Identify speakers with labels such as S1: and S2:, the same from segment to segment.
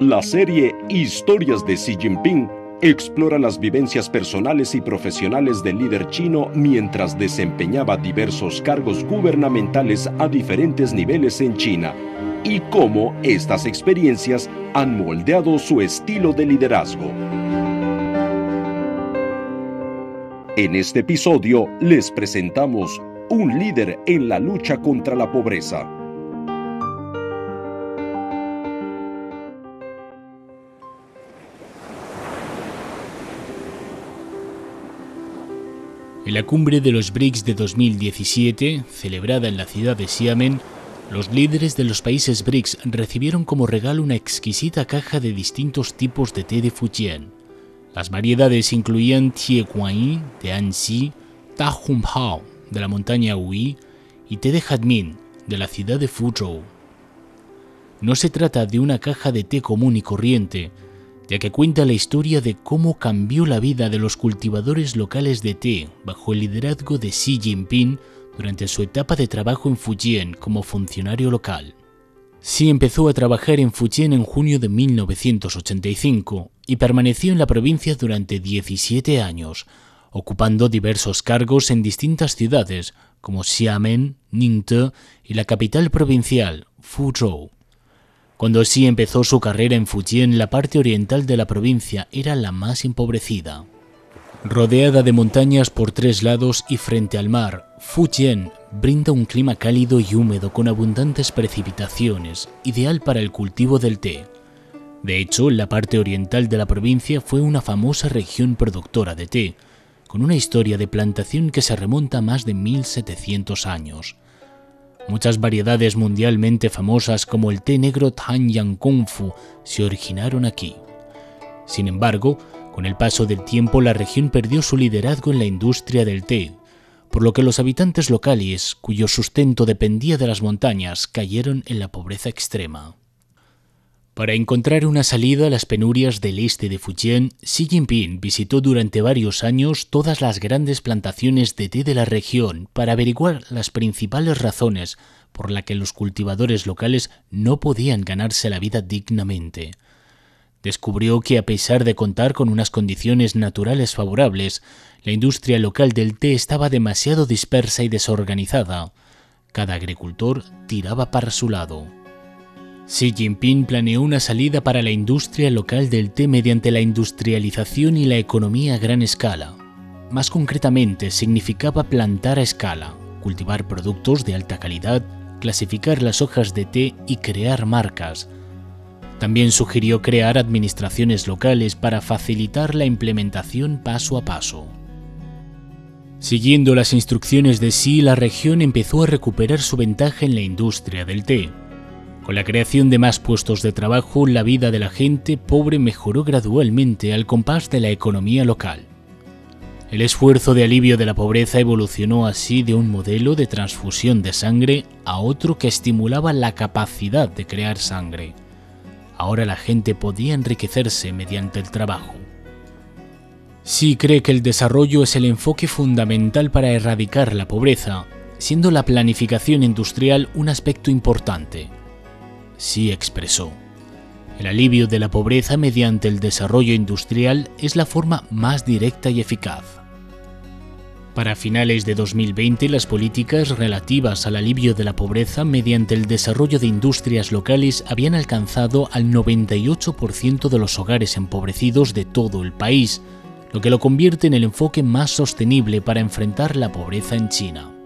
S1: La serie Historias de Xi Jinping explora las vivencias personales y profesionales del líder chino mientras desempeñaba diversos cargos gubernamentales a diferentes niveles en China y cómo estas experiencias han moldeado su estilo de liderazgo. En este episodio les presentamos un líder en la lucha contra la pobreza.
S2: En la cumbre de los BRICS de 2017, celebrada en la ciudad de Xiamen, los líderes de los países BRICS recibieron como regalo una exquisita caja de distintos tipos de té de Fujian. Las variedades incluían Tie Guanyi de Anxi, Ta Hao de la montaña Hui y té de Jadmin de la ciudad de Fuzhou. No se trata de una caja de té común y corriente, ya que cuenta la historia de cómo cambió la vida de los cultivadores locales de té bajo el liderazgo de Xi Jinping durante su etapa de trabajo en Fujian como funcionario local. Xi empezó a trabajar en Fujian en junio de 1985 y permaneció en la provincia durante 17 años, ocupando diversos cargos en distintas ciudades como Xiamen, Ningde y la capital provincial, Fuzhou. Cuando Xi empezó su carrera en Fujian, la parte oriental de la provincia era la más empobrecida. Rodeada de montañas por tres lados y frente al mar, Fujian brinda un clima cálido y húmedo con abundantes precipitaciones, ideal para el cultivo del té. De hecho, la parte oriental de la provincia fue una famosa región productora de té, con una historia de plantación que se remonta a más de 1700 años. Muchas variedades mundialmente famosas como el té negro Tanyang Kung Fu se originaron aquí. Sin embargo, con el paso del tiempo la región perdió su liderazgo en la industria del té, por lo que los habitantes locales, cuyo sustento dependía de las montañas, cayeron en la pobreza extrema. Para encontrar una salida a las penurias del este de Fujian, Xi Jinping visitó durante varios años todas las grandes plantaciones de té de la región para averiguar las principales razones por las que los cultivadores locales no podían ganarse la vida dignamente. Descubrió que a pesar de contar con unas condiciones naturales favorables, la industria local del té estaba demasiado dispersa y desorganizada. Cada agricultor tiraba para su lado. Xi Jinping planeó una salida para la industria local del té mediante la industrialización y la economía a gran escala. Más concretamente, significaba plantar a escala, cultivar productos de alta calidad, clasificar las hojas de té y crear marcas. También sugirió crear administraciones locales para facilitar la implementación paso a paso. Siguiendo las instrucciones de Xi, la región empezó a recuperar su ventaja en la industria del té. Con la creación de más puestos de trabajo, la vida de la gente pobre mejoró gradualmente al compás de la economía local. El esfuerzo de alivio de la pobreza evolucionó así de un modelo de transfusión de sangre a otro que estimulaba la capacidad de crear sangre. Ahora la gente podía enriquecerse mediante el trabajo. Sí cree que el desarrollo es el enfoque fundamental para erradicar la pobreza, siendo la planificación industrial un aspecto importante sí expresó. El alivio de la pobreza mediante el desarrollo industrial es la forma más directa y eficaz. Para finales de 2020, las políticas relativas al alivio de la pobreza mediante el desarrollo de industrias locales habían alcanzado al 98% de los hogares empobrecidos de todo el país, lo que lo convierte en el enfoque más sostenible para enfrentar la pobreza en China.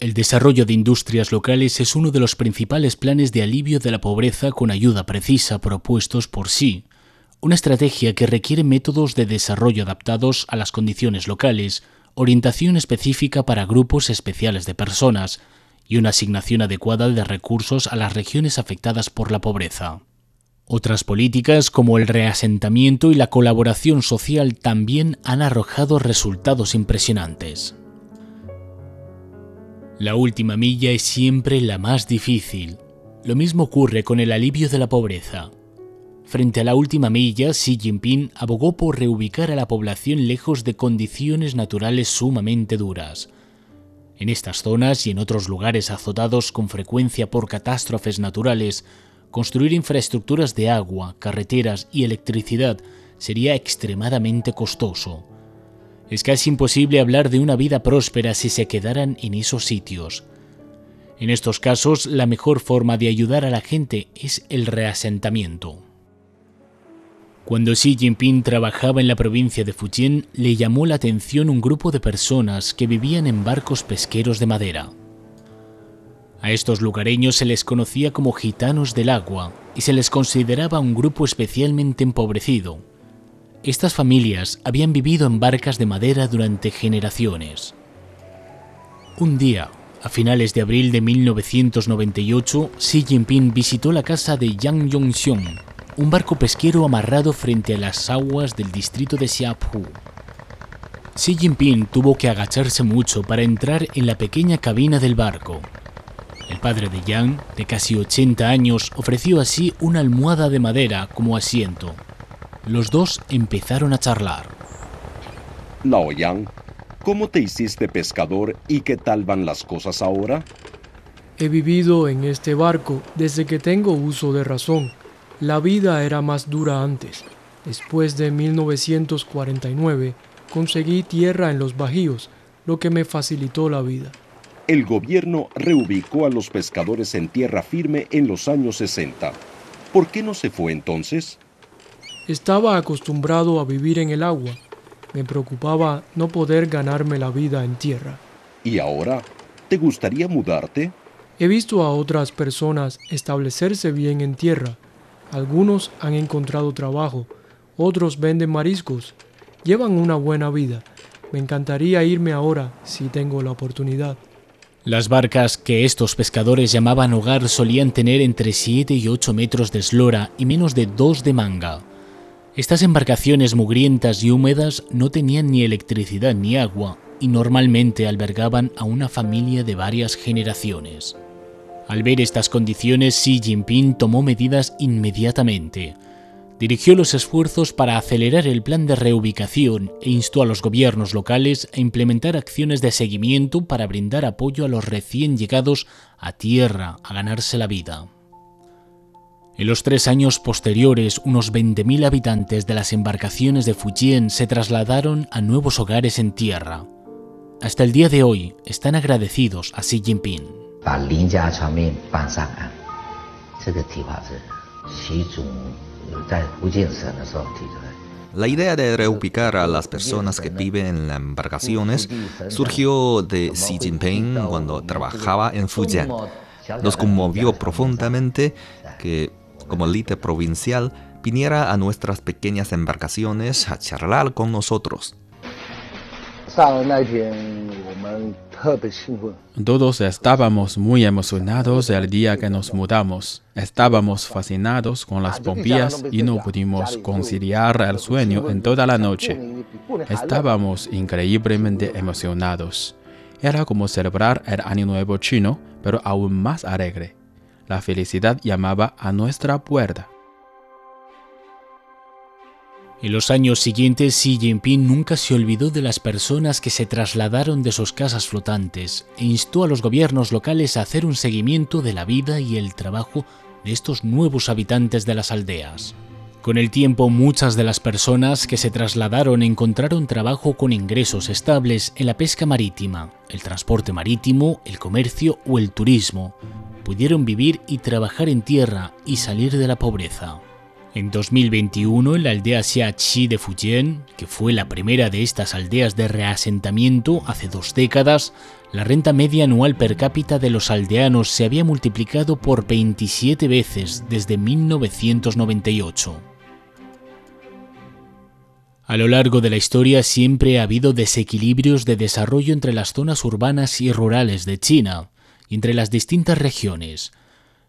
S2: El desarrollo de industrias locales es uno de los principales planes de alivio de la pobreza con ayuda precisa propuestos por sí, una estrategia que requiere métodos de desarrollo adaptados a las condiciones locales, orientación específica para grupos especiales de personas y una asignación adecuada de recursos a las regiones afectadas por la pobreza. Otras políticas como el reasentamiento y la colaboración social también han arrojado resultados impresionantes. La última milla es siempre la más difícil. Lo mismo ocurre con el alivio de la pobreza. Frente a la última milla, Xi Jinping abogó por reubicar a la población lejos de condiciones naturales sumamente duras. En estas zonas y en otros lugares azotados con frecuencia por catástrofes naturales, construir infraestructuras de agua, carreteras y electricidad sería extremadamente costoso. Es casi imposible hablar de una vida próspera si se quedaran en esos sitios. En estos casos, la mejor forma de ayudar a la gente es el reasentamiento. Cuando Xi Jinping trabajaba en la provincia de Fujian, le llamó la atención un grupo de personas que vivían en barcos pesqueros de madera. A estos lugareños se les conocía como gitanos del agua y se les consideraba un grupo especialmente empobrecido, estas familias habían vivido en barcas de madera durante generaciones. Un día, a finales de abril de 1998, Xi Jinping visitó la casa de Yang Yongxiong, un barco pesquero amarrado frente a las aguas del distrito de Xiapu. Xi Jinping tuvo que agacharse mucho para entrar en la pequeña cabina del barco. El padre de Yang, de casi 80 años, ofreció así una almohada de madera como asiento los dos empezaron a charlar.
S1: Lao Yang, ¿cómo te hiciste pescador y qué tal van las cosas ahora?
S3: He vivido en este barco desde que tengo uso de razón. La vida era más dura antes. Después de 1949, conseguí tierra en los bajíos, lo que me facilitó la vida.
S1: El gobierno reubicó a los pescadores en tierra firme en los años 60. ¿Por qué no se fue entonces?
S3: Estaba acostumbrado a vivir en el agua. Me preocupaba no poder ganarme la vida en tierra.
S1: ¿Y ahora? ¿Te gustaría mudarte?
S3: He visto a otras personas establecerse bien en tierra. Algunos han encontrado trabajo, otros venden mariscos, llevan una buena vida. Me encantaría irme ahora si tengo la oportunidad.
S2: Las barcas que estos pescadores llamaban hogar solían tener entre 7 y 8 metros de eslora y menos de 2 de manga. Estas embarcaciones mugrientas y húmedas no tenían ni electricidad ni agua y normalmente albergaban a una familia de varias generaciones. Al ver estas condiciones, Xi Jinping tomó medidas inmediatamente. Dirigió los esfuerzos para acelerar el plan de reubicación e instó a los gobiernos locales a implementar acciones de seguimiento para brindar apoyo a los recién llegados a tierra a ganarse la vida. En los tres años posteriores, unos 20.000 habitantes de las embarcaciones de Fujian se trasladaron a nuevos hogares en tierra. Hasta el día de hoy están agradecidos a Xi Jinping.
S4: La idea de reubicar a las personas que viven en las embarcaciones surgió de Xi Jinping cuando trabajaba en Fujian. Nos conmovió profundamente que como líder provincial, viniera a nuestras pequeñas embarcaciones a charlar con nosotros.
S5: Todos estábamos muy emocionados el día que nos mudamos. Estábamos fascinados con las bombillas y no pudimos conciliar el sueño en toda la noche. Estábamos increíblemente emocionados. Era como celebrar el Año Nuevo chino, pero aún más alegre. La felicidad llamaba a nuestra puerta.
S2: En los años siguientes, Xi Jinping nunca se olvidó de las personas que se trasladaron de sus casas flotantes e instó a los gobiernos locales a hacer un seguimiento de la vida y el trabajo de estos nuevos habitantes de las aldeas. Con el tiempo, muchas de las personas que se trasladaron encontraron trabajo con ingresos estables en la pesca marítima, el transporte marítimo, el comercio o el turismo, pudieron vivir y trabajar en tierra y salir de la pobreza. En 2021, en la aldea Xiachi de Fujian, que fue la primera de estas aldeas de reasentamiento hace dos décadas, la renta media anual per cápita de los aldeanos se había multiplicado por 27 veces desde 1998. A lo largo de la historia siempre ha habido desequilibrios de desarrollo entre las zonas urbanas y rurales de China, entre las distintas regiones.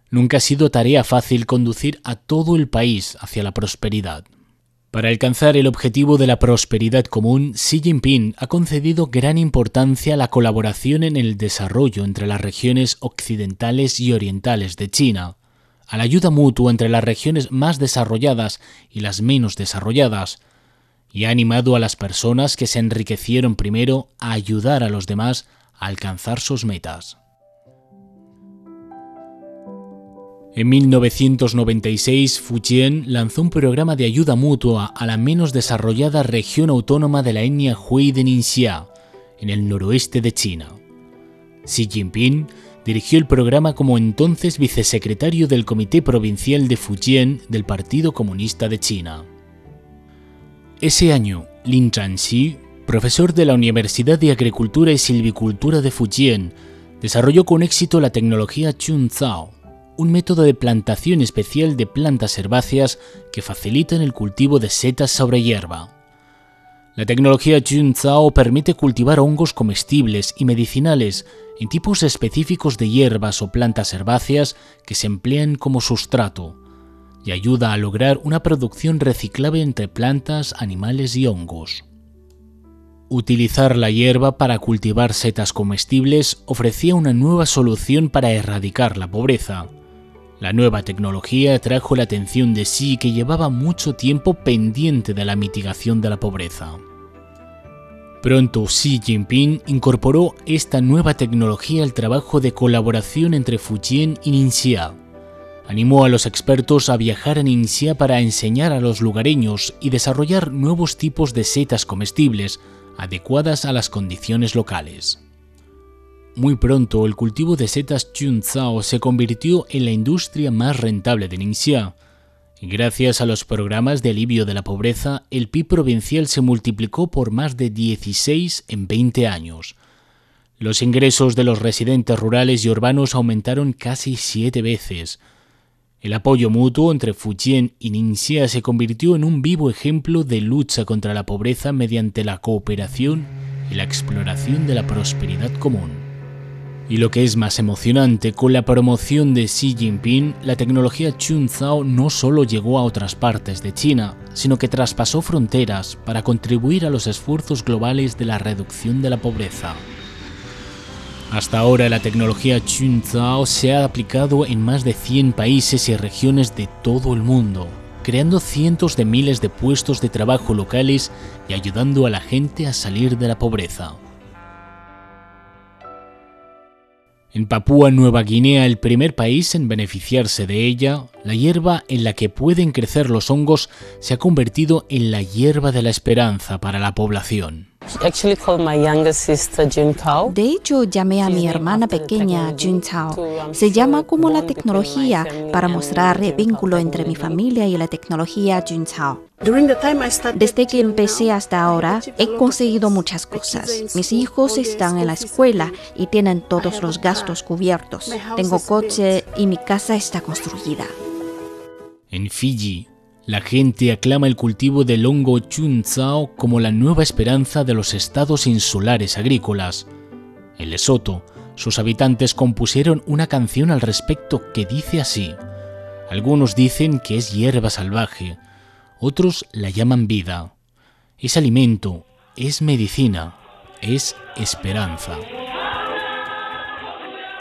S2: Nunca ha sido tarea fácil conducir a todo el país hacia la prosperidad. Para alcanzar el objetivo de la prosperidad común, Xi Jinping ha concedido gran importancia a la colaboración en el desarrollo entre las regiones occidentales y orientales de China, a la ayuda mutua entre las regiones más desarrolladas y las menos desarrolladas, y ha animado a las personas que se enriquecieron primero a ayudar a los demás a alcanzar sus metas. En 1996, Fujian lanzó un programa de ayuda mutua a la menos desarrollada región autónoma de la etnia Hui de Ningxia, en el noroeste de China. Xi Jinping dirigió el programa como entonces vicesecretario del Comité Provincial de Fujian del Partido Comunista de China. Ese año, Lin Zhanxi, profesor de la Universidad de Agricultura y Silvicultura de Fujian, desarrolló con éxito la tecnología Chunzao, un método de plantación especial de plantas herbáceas que facilitan el cultivo de setas sobre hierba. La tecnología Junzao permite cultivar hongos comestibles y medicinales en tipos específicos de hierbas o plantas herbáceas que se emplean como sustrato y ayuda a lograr una producción reciclable entre plantas, animales y hongos. Utilizar la hierba para cultivar setas comestibles ofrecía una nueva solución para erradicar la pobreza, la nueva tecnología atrajo la atención de Xi que llevaba mucho tiempo pendiente de la mitigación de la pobreza. Pronto Xi Jinping incorporó esta nueva tecnología al trabajo de colaboración entre Fujian y Ningxia. Animó a los expertos a viajar a Ningxia para enseñar a los lugareños y desarrollar nuevos tipos de setas comestibles adecuadas a las condiciones locales. Muy pronto, el cultivo de setas Chunzao se convirtió en la industria más rentable de Ningxia. Gracias a los programas de alivio de la pobreza, el PIB provincial se multiplicó por más de 16 en 20 años. Los ingresos de los residentes rurales y urbanos aumentaron casi siete veces. El apoyo mutuo entre Fujian y Ningxia se convirtió en un vivo ejemplo de lucha contra la pobreza mediante la cooperación y la exploración de la prosperidad común. Y lo que es más emocionante, con la promoción de Xi Jinping, la tecnología Chunzhao no solo llegó a otras partes de China, sino que traspasó fronteras para contribuir a los esfuerzos globales de la reducción de la pobreza. Hasta ahora la tecnología Chunzhao se ha aplicado en más de 100 países y regiones de todo el mundo, creando cientos de miles de puestos de trabajo locales y ayudando a la gente a salir de la pobreza. En Papúa Nueva Guinea, el primer país en beneficiarse de ella, la hierba en la que pueden crecer los hongos se ha convertido en la hierba de la esperanza para la población.
S6: De hecho, llamé a mi hermana pequeña Juntao. Um, se llama como la tecnología para mostrar el vínculo entre mi familia y la tecnología Juntao. Desde que empecé hasta ahora, he conseguido muchas cosas. Mis hijos están en la escuela y tienen todos los gastos cubiertos. Tengo coche y mi casa está construida.
S2: En Fiji, la gente aclama el cultivo del hongo chunzao como la nueva esperanza de los estados insulares agrícolas. En Lesoto, sus habitantes compusieron una canción al respecto que dice así. Algunos dicen que es hierba salvaje, otros la llaman vida. Es alimento, es medicina, es esperanza.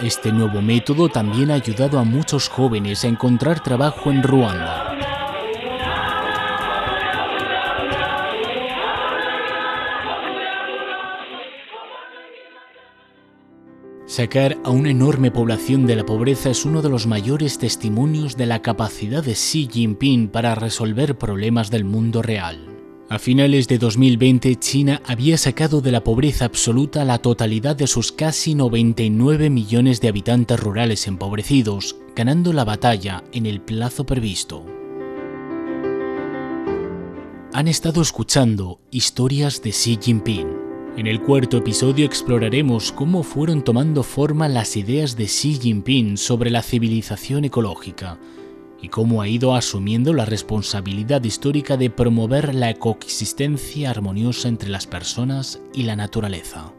S2: Este nuevo método también ha ayudado a muchos jóvenes a encontrar trabajo en Ruanda. Sacar a una enorme población de la pobreza es uno de los mayores testimonios de la capacidad de Xi Jinping para resolver problemas del mundo real. A finales de 2020, China había sacado de la pobreza absoluta la totalidad de sus casi 99 millones de habitantes rurales empobrecidos, ganando la batalla en el plazo previsto. Han estado escuchando historias de Xi Jinping en el cuarto episodio exploraremos cómo fueron tomando forma las ideas de Xi Jinping sobre la civilización ecológica y cómo ha ido asumiendo la responsabilidad histórica de promover la coexistencia armoniosa entre las personas y la naturaleza.